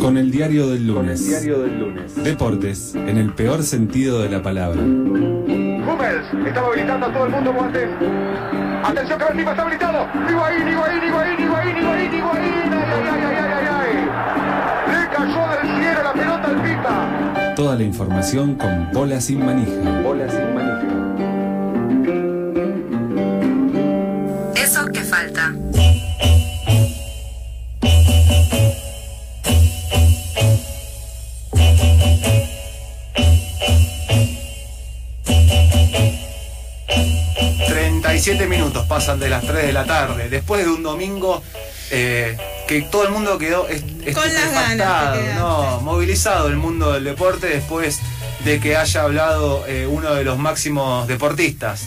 Con el diario del lunes. diario del lunes. Deportes, en el peor sentido de la palabra. Hummels está movilizando a todo el mundo Boateng. Atención que el tipo está habilitado. Higuaín, Higuaín, Higuaín, Higuaín, Higuaín, Higuaín. Ay, ay, ay, ay, ay, ay. Le cayó del cielo la pelota al Pita. Toda la información con bola sin manija. Bola sin manija. 47 minutos pasan de las 3 de la tarde, después de un domingo eh, que todo el mundo quedó Con no, movilizado el mundo del deporte después de que haya hablado eh, uno de los máximos deportistas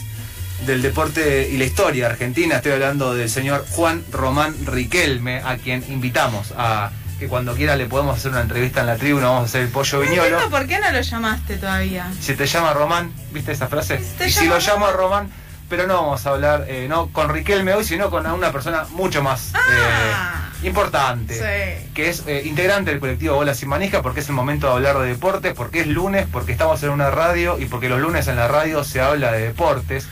del deporte y la historia argentina. Estoy hablando del señor Juan Román Riquelme, a quien invitamos a que cuando quiera le podemos hacer una entrevista en la tribu, no vamos a hacer el pollo viñolo. ¿Por qué no lo llamaste todavía? Si te llama Román, ¿viste esa frase? Si y si lo llamo Román pero no vamos a hablar eh, no con Riquelme hoy, sino con una persona mucho más Ah. eh, importante. Sí. Que es eh, integrante del colectivo Bola Sin Manija, porque es el momento de hablar de deportes, porque es lunes, porque estamos en una radio y porque los lunes en la radio se habla de deportes.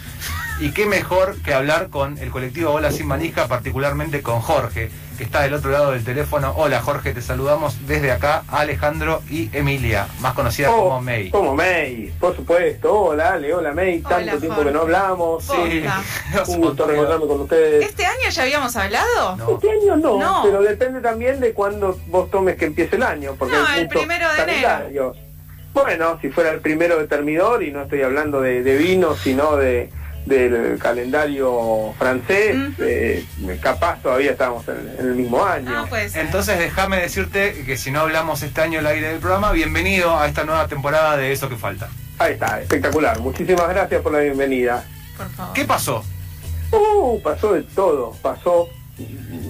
Y qué mejor que hablar con el colectivo Bola Sin Manija, particularmente con Jorge, que está del otro lado del teléfono. Hola Jorge, te saludamos desde acá, Alejandro y Emilia, más conocida Oh, como May. Como May, por supuesto. Hola, Ale, hola May. Hola, Tanto tiempo que no hablamos. Posta. Un gusto reencontrarme con ustedes. ¿Este año ya habíamos hablado? No. Este año no, No. pero depende también de cuándo vos tomes que empiece el año. Porque No, el primero de enero. Bueno, si fuera el primero de termidor, y no estoy hablando de, de vino, sino de del calendario francés, eh, capaz todavía estamos en, en el mismo año. Ser. Entonces déjame decirte que si no hablamos este año al aire del programa, bienvenido a esta nueva temporada de Eso que Falta. Ahí está, espectacular. Muchísimas gracias por la bienvenida. Por favor. ¿Qué pasó? Uh, pasó de todo, pasó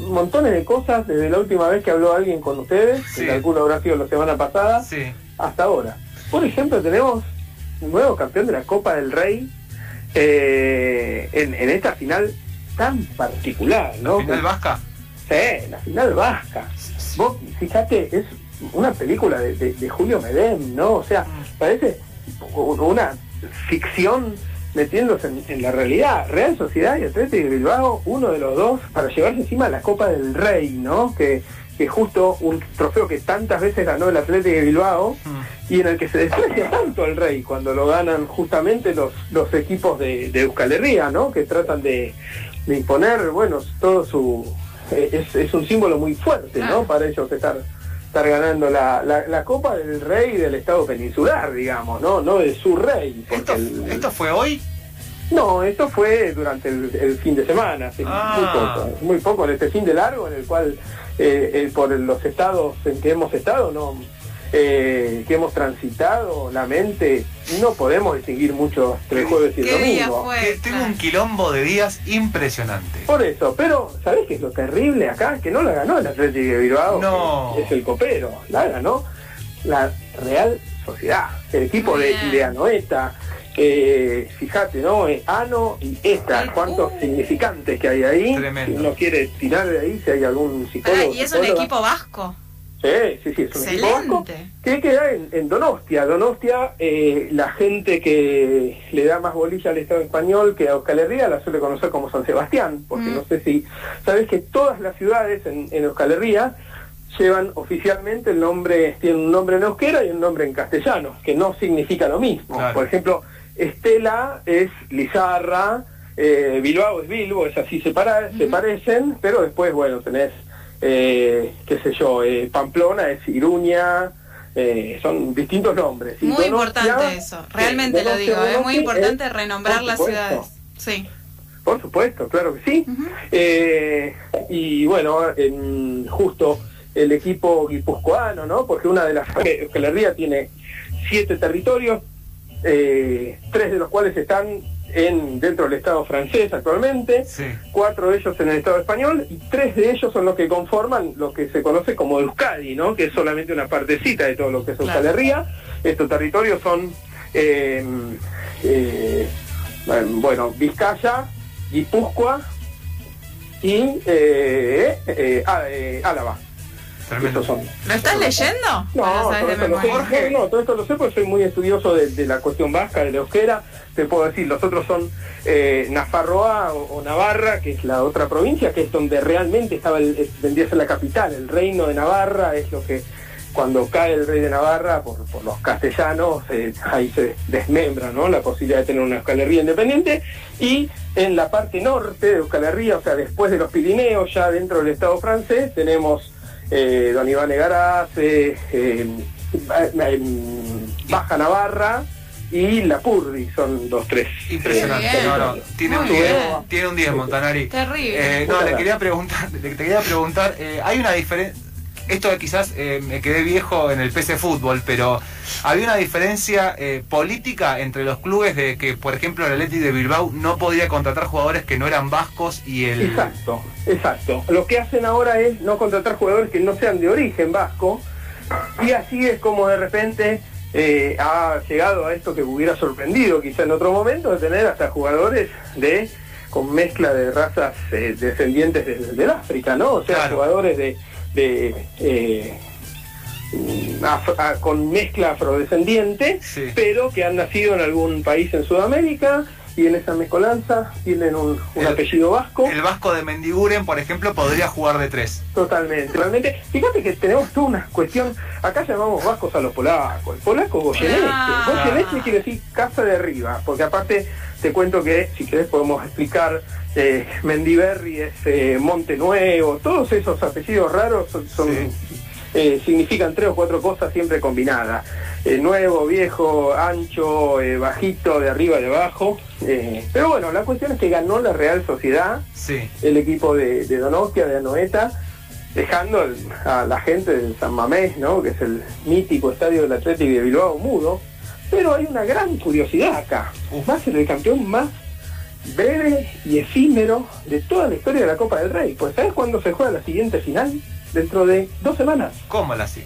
montones de cosas desde la última vez que habló alguien con ustedes, Sí. que calculo habrá sido la semana pasada, Sí. hasta ahora. Por ejemplo, tenemos un nuevo campeón de la Copa del Rey eh, en, en esta final tan particular, ¿no? ¿Final vasca? Sí, la final vasca. Vos, fíjate, es una película de, de- de Julio Medem, ¿no? O sea, parece una ficción metiéndose en, en la realidad. Real Sociedad y Atlético de Bilbao, uno de los dos, para llevarse encima la Copa del Rey, ¿no? Que, que justo un trofeo que tantas veces ganó el Atlético de Bilbao Mm. y en el que se desprecia tanto el Rey cuando lo ganan justamente los, los equipos de, de Euskal Herria, ¿no? Que tratan de, de imponer, bueno, todo su... eh, Es, es un símbolo muy fuerte, ¿no? Para ellos estar estar ganando la, la, la Copa del Rey del Estado Peninsular, digamos, ¿no? No de su rey. ¿Esto, el- ¿Esto fue hoy? no, esto fue durante el, el fin de semana, Ah. muy poco, muy poco, en este fin de largo en el cual por los estados en que hemos estado, no, eh, que hemos transitado la mente, no podemos distinguir mucho entre el jueves y el ¿Qué día domingo. tengo un quilombo de días impresionante. Por eso, pero ¿sabés qué es lo terrible acá? Que no la ganó el Atlético de Bilbao, No. es el copero, la ganó la Real Sociedad, el equipo de, Bien. de Anoeta. Eh, fíjate, ¿no? Eh, Ano y esta, cuántos uh. significantes que hay ahí. Tremendo. Si uno quiere tirar de ahí, si hay algún psicólogo. Pará, y es un psicóloga. equipo vasco. Sí, sí, sí, es un equipo vasco Excelente. que queda en, en Donostia. Donostia, eh, la gente que le da más bolilla al Estado español que a Euskal Herria la suele conocer como San Sebastián, porque Mm. no sé si sabes que todas las ciudades en, en Euskal Herria llevan oficialmente el nombre, tienen un nombre en euskera y un nombre en castellano, que no significa lo mismo. Claro. Por ejemplo, Estela es Lizarra, eh, Bilbao es Bilbo, es así, se, para- se parecen, pero después, bueno, tenés, eh, qué sé yo, eh, Pamplona es Iruña, eh, son distintos nombres. Y Muy Donostia- importante eso. Realmente lo digo. Es muy importante renombrar las ciudades. Sí. Por supuesto, claro que sí. Y bueno, en- justo el equipo guipuzcoano, ¿no? Porque una de las... Euskal Herria tiene siete territorios, eh, tres de los cuales están en dentro del Estado francés actualmente, Sí. cuatro de ellos en el Estado español y tres de ellos son los que conforman lo que se conoce como Euskadi, ¿no? Que es solamente una partecita de todo lo que es Euskal Claro. Herria. Estos territorios son, eh, eh, bueno, Vizcaya, Guipúzcoa y eh, eh, ah, eh, Álava. Tremendo. Esos son- ¿Lo estás leyendo? ¿O lo No, todo de esto lo sé, memoria? no, no, todo esto lo sé porque soy muy estudioso de, de la cuestión vasca, de la euskera. Te puedo decir, los otros son eh, Nafarroa o, o Navarra, que es la otra provincia, que es donde realmente estaba, el, es- vendría a ser la capital. El reino de Navarra es lo que, cuando cae el rey de Navarra por, por los castellanos, eh, ahí se desmembra ¿no? la posibilidad de tener una Euskal Herria independiente. Y en la parte norte de Euskal Herria, o sea, después de los Pirineos, ya dentro del Estado francés, tenemos eh, Don Iván Egaraz, eh, eh, eh, Baja Navarra y La Purdi, son los tres. Impresionante. No, no, tiene un Muy 10, bien. tiene un 10 Montanari. Terrible. Eh, no, le quería preguntar, le- te quería preguntar, eh, hay una diferencia, esto quizás eh, me quedé viejo en el PC Fútbol, pero había una diferencia eh, política entre los clubes de que, por ejemplo, el Athletic de Bilbao no podía contratar jugadores que no eran vascos y el... Exacto, exacto. Lo que hacen ahora es no contratar jugadores que no sean de origen vasco y así es como de repente eh, ha llegado a esto que hubiera sorprendido quizá en otro momento de tener hasta jugadores de con mezcla de razas eh, descendientes del, África, ¿no? O sea, Claro. jugadores de, de eh, mm, afro- ah, con mezcla afrodescendiente, Sí. pero que han nacido en algún país en Sudamérica y en esa mezcolanza tienen un, un El- apellido vasco. El vasco de Mendiguren, por ejemplo, podría jugar de tres. Totalmente, realmente. Fíjate que tenemos toda una cuestión. Acá llamamos vascos a los polacos. El polaco Goyeneche. Ah. Goyeneche quiere decir casa de arriba, porque aparte te cuento que, si querés, podemos explicar. Eh, Mendiberri es eh, Monte Nuevo, todos esos apellidos raros son, son, Sí. Eh, significan tres o cuatro cosas siempre combinadas. Eh, nuevo, viejo, ancho, eh, bajito, de arriba, de abajo. Eh, pero bueno, la cuestión es que ganó la Real Sociedad Sí. el equipo de, de Donostia, de Anoeta, dejando el- a la gente del San Mamés, ¿no? que es el mítico estadio del Atlético de Bilbao mudo. Pero hay una gran curiosidad acá. Va a ser el campeón más breve y efímero de toda la historia de la Copa del Rey. Pues ¿sabes cuándo se juega la siguiente final? Dentro de dos semanas. ¿Cómo la sí?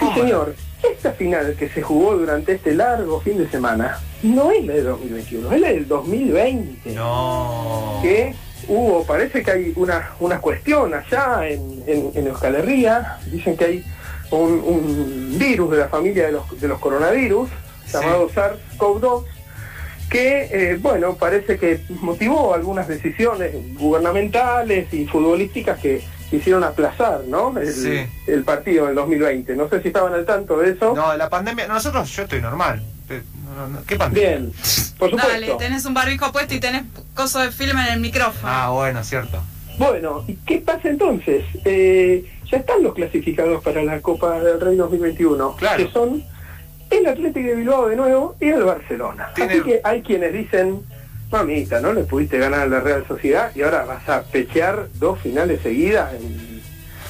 Sí, señor. Esta final que se jugó durante este largo fin de semana no es la de 2021, es la del 2020 No. que hubo, parece que hay una, una cuestión allá en, en, en Euskal Herria, dicen que hay un, un virus de la familia de los, de los coronavirus, Sí. llamado SARS-CoV-2, que, eh, bueno, parece que motivó algunas decisiones gubernamentales y futbolísticas que hicieron aplazar, ¿no? El, Sí. el partido en el 2020. No sé si estaban al tanto de eso. No, la pandemia, nosotros, yo estoy normal. No, no, ¿Qué pandemia? Bien, por supuesto. Dale, tenés un barbijo puesto y tenés coso de film en el micrófono. Ah, bueno, cierto. Bueno, ¿y qué pasa entonces? Eh, ya están los clasificados para la Copa del Rey 2021, Claro. que son el Atlético de Bilbao de nuevo y el Barcelona. Tiene- Así que hay quienes dicen, mamita, no le pudiste ganar a la Real Sociedad y ahora vas a pechear dos finales seguidas en,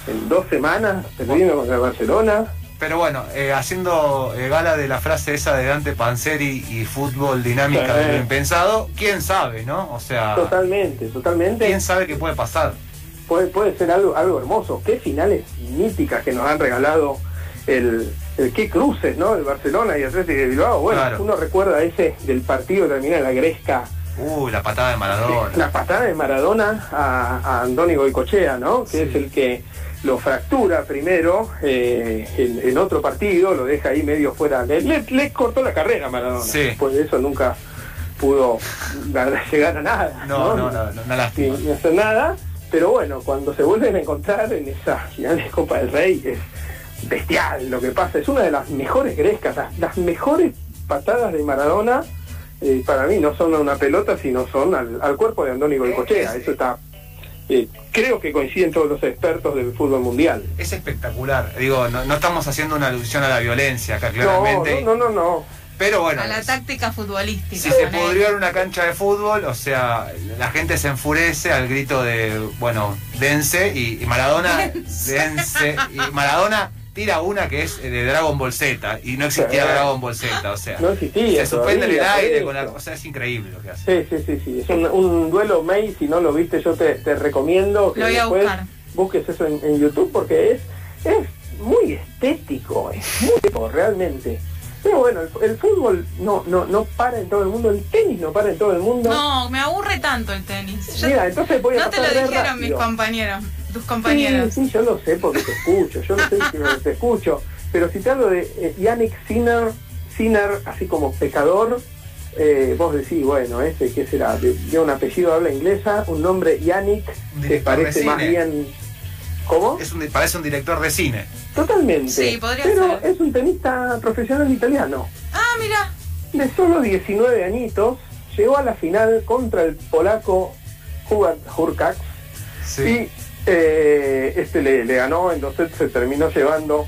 en dos semanas, perdiendo contra el Barcelona. Pero bueno, eh, haciendo eh, gala de la frase esa de Dante Panzeri y fútbol dinámica Sí. de lo impensado, quién sabe, ¿no? O sea, Totalmente, totalmente. quién sabe qué puede pasar. puede, puede ser algo, algo hermoso. Qué finales míticas que nos han regalado el, el qué cruces, ¿no? El Barcelona y Atlético de Bilbao. Bueno, Claro. uno recuerda ese del partido que termina en la Gresca, Uy, la patada de Maradona. la patada de Maradona a, a Andoni Goicochea, ¿no? Que Sí. es el que lo fractura primero eh, en, en otro partido, lo deja ahí medio fuera. Le, le- le cortó la carrera a Maradona. Sí. Después de eso nunca pudo llegar a nada. No, no, no, no, una lástima. Ni, ni hacer nada. Pero bueno, cuando se vuelven a encontrar en esa final de Copa del Rey es bestial lo que pasa. Es una de las mejores grescas, las, las mejores patadas de Maradona. Eh, para mí no son a una pelota, sino son al, al cuerpo de Andónico de Cochea. Eso está. eh, creo que coinciden todos los expertos del fútbol mundial. Es espectacular. Digo, no, no estamos haciendo una alusión a la violencia acá, No, claramente. no, no, no, no. Pero bueno, a la táctica futbolística. si se pudrió en una cancha de fútbol, o sea, la gente se enfurece al grito de, bueno, dense y, y Maradona, dense. Y Maradona tira una que es de Dragon Ball Z y no existía Sí. Dragon Ball Z, o sea. No existía se suspende en el aire con la, o sea, es increíble lo que hace. Sí, sí, sí, sí. Es un, un duelo May, si no lo viste yo te, te recomiendo que Lo voy a después buscar. busques eso en, en YouTube porque es, es muy estético, es muy estético, realmente. Pero bueno, el, el fútbol no, no, no para en todo el mundo, el tenis no para en todo el mundo. No, me aburre tanto el tenis. Ya- Mira, entonces voy a no te lo dijeron mis compañeros. Tus compañeros. Sí, sí, yo lo sé porque te escucho, yo lo sé porque te escucho. Pero si te hablo de eh, Yannick Sinner, Sinner, así como pecador, eh, vos decís, bueno, ese, ¿qué será? De, de un apellido habla inglesa, un nombre Yannick, que parece más bien... ¿Cómo? Es un, parece un director de cine. Totalmente. Sí, podría Pero ser. es un tenista profesional italiano. Ah, mira. De solo 19 añitos, llegó a la final contra el polaco Hubert Hurkacz Sí. y eh, este le, le ganó, entonces se terminó llevando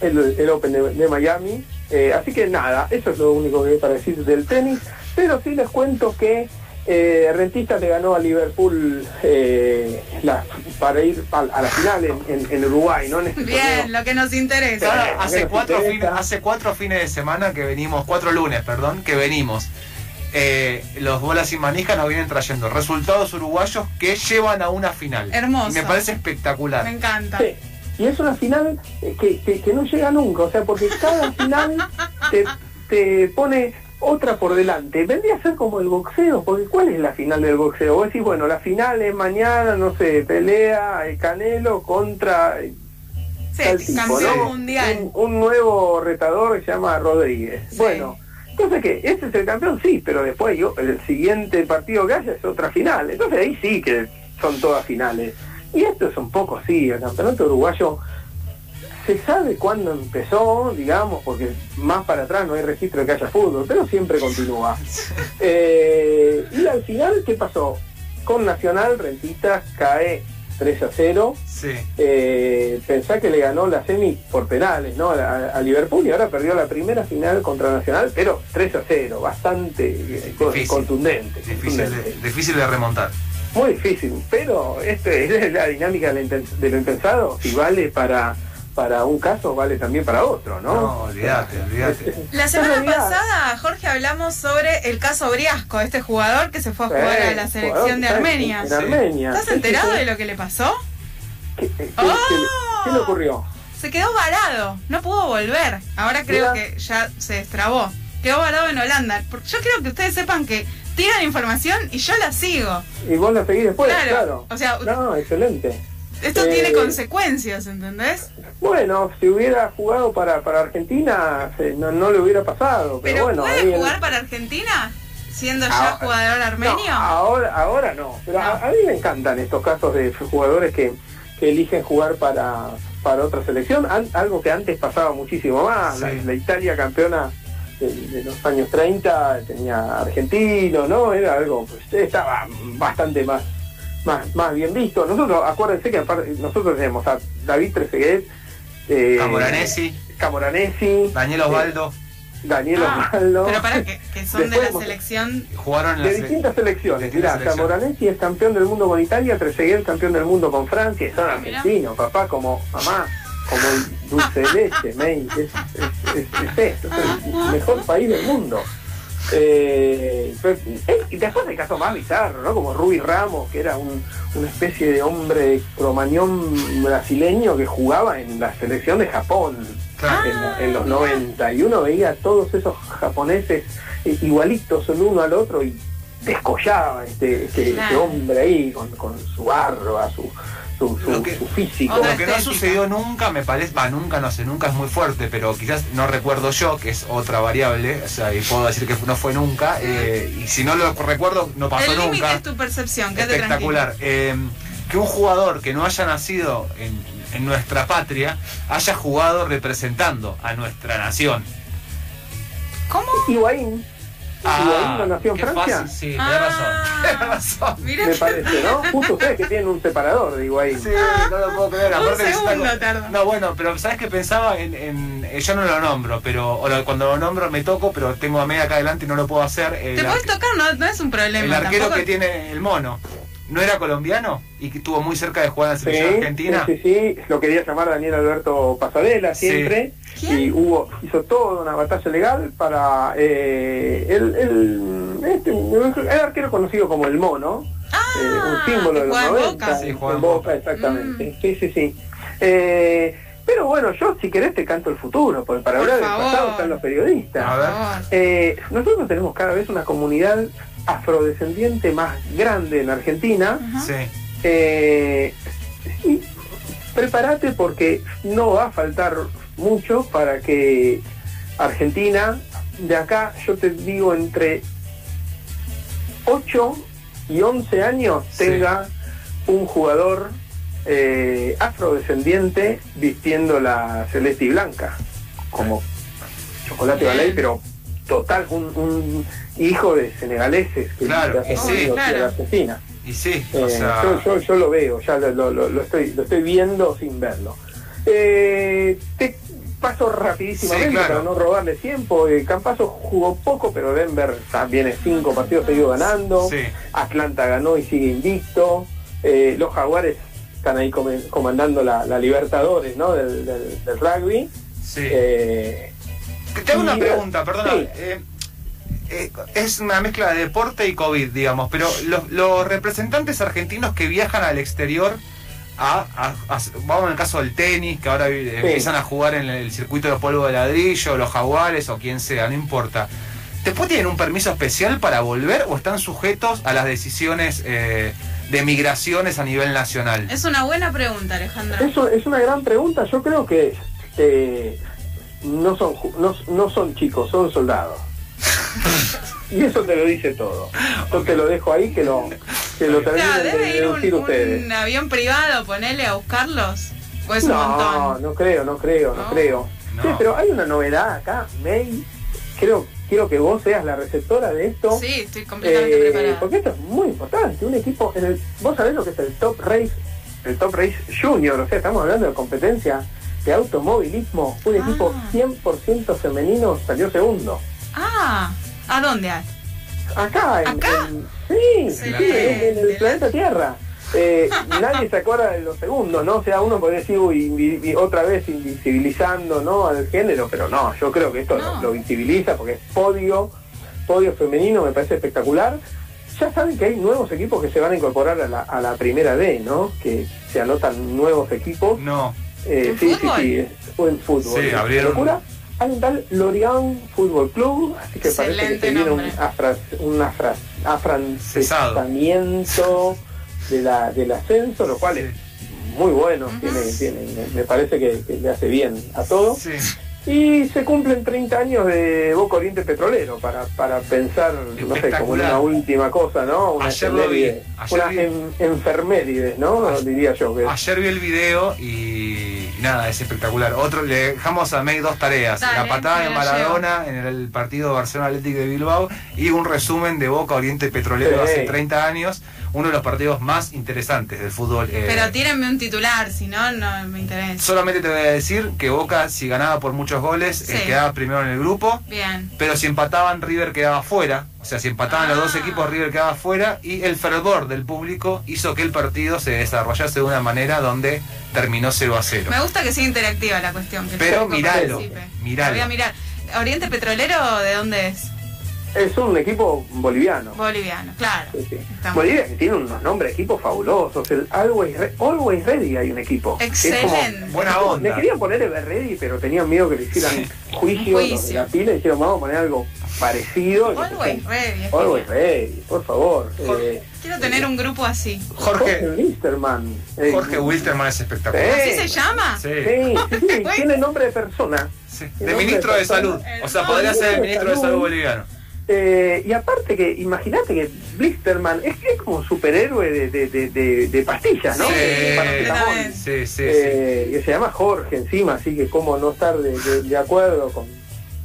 el, el Open de, de Miami. Eh, así que nada, eso es lo único que hay para decir del tenis. Pero sí les cuento que eh, Rentista le ganó a Liverpool eh, la- para ir a, a la final en, en- en Uruguay, ¿no? En este Bien, torneo. lo que nos interesa. Ahora, hace, cuatro deja. hace cuatro fines de semana que venimos, cuatro lunes, perdón, que venimos. Eh, los bolas sin manija nos vienen trayendo resultados uruguayos que llevan a una final. Hermoso. Y me parece espectacular. Me encanta. Sí. Y es una final que, que- que no llega nunca, o sea, porque cada final te, te pone otra por delante. Vendría a ser como el boxeo, porque ¿cuál es la final del boxeo? Vos decís, bueno, la final es mañana, no sé, pelea el Canelo contra Sí, tipo, campeón ¿no? mundial. Un, un nuevo retador que se llama Rodríguez. Sí. Bueno, entonces que ese es el campeón, sí, pero después yo, el siguiente partido que haya es otra final. Entonces ahí sí que son todas finales. Y esto es un poco así, el campeonato uruguayo se sabe cuándo empezó, digamos, porque más para atrás no hay registro de que haya fútbol, pero siempre continúa. Eh, y al final, ¿qué pasó? Con Nacional, Rentitas cae 3 a 0. Sí. Eh, pensá que le ganó la semi por penales ¿no? a, a Liverpool y ahora perdió la primera final contra Nacional, pero 3 a 0, bastante eh, Difícil. contundente. Difícil de, contundente. difícil de remontar. Muy difícil, pero este es la dinámica de de lo impensado. Si vale para, para un caso, vale también para otro, ¿no? No, olvídate, olvídate. La semana pasada, Jorge, hablamos sobre el caso Briasco, este jugador que se fue a jugar a la selección de Armenia. En Sí. Armenia. ¿Estás Sí, enterado sí, sí. de lo que le pasó? ¿Qué, ¡Oh! qué le ocurrió? Se quedó varado, no pudo volver. Ahora creo Mira. que ya se destrabó. Quedó varado en Holanda. Porque Yo quiero que ustedes sepan que tiran información y yo la sigo. Y vos la seguís después, Claro, claro. o sea, no, excelente. Esto Eh, tiene consecuencias, ¿entendés? Bueno, si hubiera jugado para, para Argentina, no, no le hubiera pasado. Pero, Pero bueno, ¿puede jugar para Argentina? Siendo ya Ahora- jugador armenio. No, ahora, ahora no. Pero No. A, a mí me encantan estos casos de jugadores que, que eligen jugar para, para otra selección. An- algo que antes pasaba muchísimo más. La Italia campeona de, de los años 30 tenía argentino, ¿no? Era algo, pues estaba bastante más más, más bien visto. Nosotros, acuérdense que aparte, nosotros tenemos a David Trezeguet, eh, Camoranesi, Camoranesi, Daniel Osvaldo, Daniel Ah, Osvaldo. pero para que, que son de la selección. jugaron en la De distintas selecciones. Mirá. Camoranesi es campeón del mundo con Italia, Trezeguet campeón del mundo con Francia, y son Ah, argentinos, papá, como mamá, como el dulce de leche, May, es, es, es, es esto, es el mejor país del mundo. Eh, pero, eh, y después hay casos más bizarros, ¿no? Como Ruby Ramos, que era un- una especie de hombre cromañón brasileño que jugaba en la selección de Japón. En, la- en los 90 y uno veía a todos esos japoneses igualitos el uno al otro y descollaba este, este, este hombre ahí con, con su barba, su, su, que- su físico. Lo que no estética. sucedió nunca, me parece, va, nunca, no sé, nunca es muy fuerte, pero quizás no recuerdo yo, que es otra variable, o sea, y puedo decir que no fue nunca, eh, y si no lo recuerdo, no pasó el nunca. es tu percepción, quédate Espectacular. Eh, que un jugador que no haya nacido en, en nuestra patria haya jugado representando a nuestra nación. ¿Cómo? Higuaín, No nació en qué Francia. fácil, sí, Ah. tenés razón. Tenés razón. Mira, me parece, ¿no? Justo ustedes que tienen un separador de Higuaín. Sí, no lo puedo creer. Un segundo tardó. No, bueno, pero ¿sabes qué pensaba? En, en- eh, yo no lo nombro, pero o lo- cuando lo nombro me toco, pero tengo a media acá adelante y no lo puedo hacer. El, te puedes tocar, no, no es un problema. el arquero tampoco- que tiene el mono, ¿no era colombiano? Y que estuvo muy cerca de jugar en la Sí, selección argentina. sí, sí, sí, lo quería llamar Daniel Alberto Pasarela Sí. siempre. ¿Quién? Y hubo, hizo toda una batalla legal para eh, el, el, este, el arquero conocido como el mono, Ah, eh, un símbolo de los juega en 90, Boca. Sí, juega en Boca, Boca. exactamente. Sí, sí, sí. Eh, pero bueno, yo si querés te canto el futuro, porque para Por hablar del pasado están los periodistas. A ver. Eh, nosotros tenemos cada vez una comunidad afrodescendiente más grande en Argentina. Sí. Eh, y prepárate porque no va a faltar mucho para que Argentina, de acá yo te digo entre 8 y 11 años Sí. tenga un jugador eh, afrodescendiente vistiendo la celeste y blanca, como chocolate ballet, pero total, un, un hijo de senegaleses que Claro, y sí. Claro. la asesina. Y sí, Eh, o sea. yo, yo- yo lo veo, ya lo, lo- lo- lo estoy, lo estoy viendo sin verlo. Eh, te paso rapidísimamente Sí, claro. para no robarle tiempo. Eh, Campazo jugó poco, pero Denver también es cinco partidos seguidos ganando. Sí. Atlanta ganó y sigue invicto. Eh, los Jaguares están ahí comandando la, la Libertadores ¿no? del, del- del rugby. Sí. Eh, Te hago una pregunta, perdona. sí. Eh, eh, es una mezcla de deporte y COVID, digamos, pero los, los representantes argentinos que viajan al exterior, a, a- a- vamos en el caso del tenis, que ahora empiezan a jugar en el circuito de polvo de ladrillo, los jaguares o quien sea, no importa. ¿Después tienen un permiso especial para volver o están sujetos a las decisiones eh, de migraciones a nivel nacional? Es una buena pregunta, Alejandro. Eso es una gran pregunta. Yo creo que eh, no son ju- no, no son chicos, son soldados. y eso te lo dice todo. Yo te lo dejo ahí que lo que lo terminen Claro, de debe ir deducir un, ustedes. un avión privado, ponele a buscarlos. Un No, montón. no creo, no creo, no, No. creo. No. Sí, pero hay una novedad acá, May. Creo, quiero que vos seas la receptora de esto. Sí, estoy completamente Eh, preparada. porque esto es muy importante. Un equipo, en el, vos sabés lo que es el Top Race, el Top Race Junior, o sea, estamos hablando de competencia de automovilismo. Un Ah. equipo 100% femenino salió segundo. Ah, ¿a dónde? Acá, en, ¿Acá? en- sí, en, en el planeta Tierra. Eh, nadie se acuerda de los segundos, ¿no? O sea, uno podría decir, uy, otra vez invisibilizando, ¿no? Al género, pero no, yo creo que esto No. lo, lo visibiliza porque es podio, podio femenino, me parece espectacular. Ya saben que hay nuevos equipos que se van a incorporar a la, a la primera D, ¿no? Que se anotan nuevos equipos. No. Eh, ¿En sí, fútbol? sí, sí, es buen fútbol. Sí, abrieron- locura. Hay un tal Lorient Fútbol Club, así que parece que se viene un, afra, un afra- afrancesamiento de la, del ascenso, lo cual es muy bueno, tiene, tiene, me- me parece que, que le hace bien a todo. Sí. Y se cumplen 30 años de Boca Oriente Petrolero para, para pensar, no sé, como una última cosa, ¿no? Una Ayer lo vi, ayer una vi. en- ¿no? Ayer- Diría yo que Ayer vi el video y nada, es espectacular. Otro, le dejamos a May dos tareas. Dale, la patada de Maradona en el partido Barcelona Atlético de Bilbao y un resumen de Boca Oriente Petrolero Sí. hace 30 años. Uno de los partidos más interesantes del fútbol. eh, Pero tírenme un titular, si no, no me interesa. solamente te voy a decir que Boca, si ganaba por muchos goles, eh, quedaba primero en el grupo. Bien. Pero si empataban, River quedaba fuera. O sea, si empataban los dos Ah. equipos, River quedaba fuera. Y el fervor del público hizo que el partido se desarrollase de una manera donde terminó 0 a 0. Me gusta que sea interactiva la cuestión. Que Pero miralo, miralo. Voy a mirar. ¿Oriente Petrolero de dónde es? Es un equipo boliviano. Boliviano, claro. Sí, sí. Está Bolivia que tiene unos nombres de equipos fabulosos. El Always, Re- Always Ready hay un equipo. que es como- Excelente. Buena Le onda. querían poner Ever Ready, pero tenían miedo que le hicieran Sí. juicio, los de juicio. la pila y dijeron, vamos a poner algo parecido. Le Always ready. es Always genial. Ready, por favor. Jorge. Eh, Quiero tener un grupo así. Jorge, Listerman. Eh, Jorge Wilterman es espectacular. Eh. ¿Así se llama? Sí, Sí, sí, sí, tiene nombre de persona. sí. El De ministro de persona. salud. O sea, podría ser el ministro de salud boliviano. Eh, y aparte que, imagínate que Blisterman es, es como un superhéroe de, de, de, de, de pastillas, ¿no? Sí. Sí, sí, sí. Eh, y se llama Jorge encima, así que cómo no estar de, de- de acuerdo con,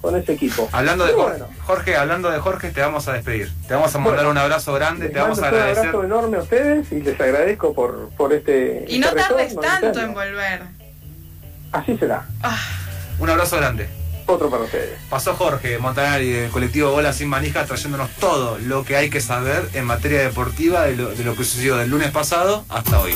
con ese equipo. Hablando de Jorge, bueno, Jorge, hablando de Jorge, te vamos a despedir. Te vamos a mandar Bueno, un abrazo grande, te vamos a mando un agradecer. abrazo enorme a ustedes y les agradezco por, por este. Y no este tardes retorno tanto en volver. Así será. Ah, Un abrazo grande. Otro para ustedes. Pasó Jorge Montanari del colectivo Bola Sin Manijas trayéndonos todo lo que hay que saber en materia deportiva de lo, de lo que sucedió del lunes pasado hasta hoy.